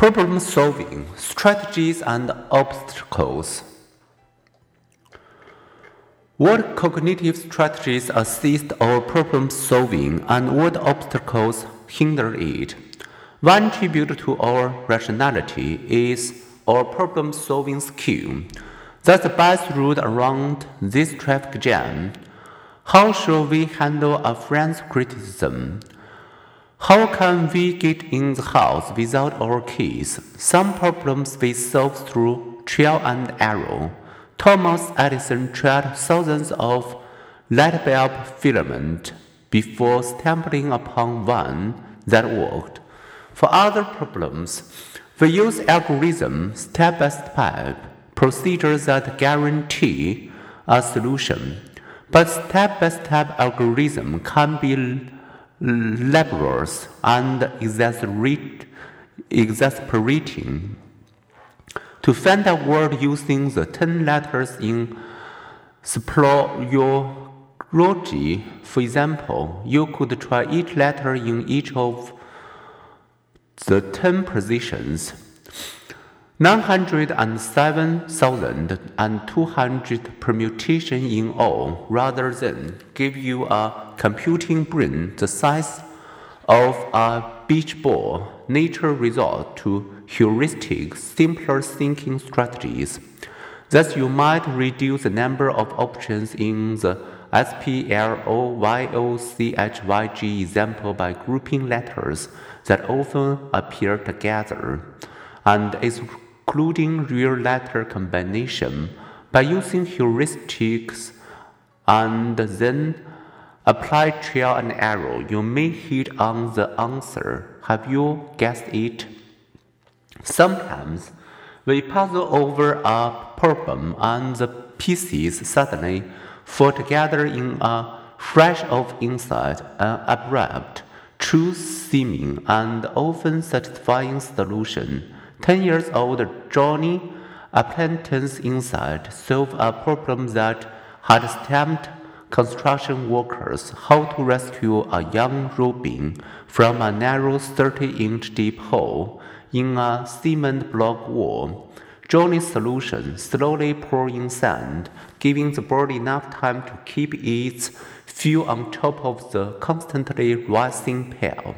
Problem solving, strategies and obstacles. What cognitive strategies assist our problem solving and what obstacles hinder it? One tribute to our rationality is our problem solving skill. That's the best route around this traffic jam. How should we handle a friend's criticism? How can we get in the house without our keys? Some problems we solve through trial and error. Thomas Edison tried thousands of light bulb filament before stumbling upon one that worked. For other problems, we use algorithms step by step, procedures that guarantee a solution. But step by step algorithm can be laborious and exasperating. To find a word using the 10 letters in SPLOYOCHYG, for example, you could try each letter in each of the 10 positions. 907,200 permutation in all, rather than give you a computing brain the size of a beach ball. Nature resort to heuristic, simpler thinking strategies. Thus, you might reduce the number of options in the SPLOYOCHYG example by grouping letters that often appear together and excluding real letter combination by using heuristics and then apply trial and error. You may hit on the answer. Have you guessed it? Sometimes we puzzle over a problem and the pieces suddenly fall together in a flash of insight, an abrupt, true seeming, and often satisfying solution. Ten years old Johnny Appleton's insight solved a problem that had stumped construction workers how to rescue a young robin from a narrow 30 inch deep hole in a cement block wall. Johnny's solution slowly pour in sand, giving the bird enough time to keep its fuel on top of the constantly rising pail.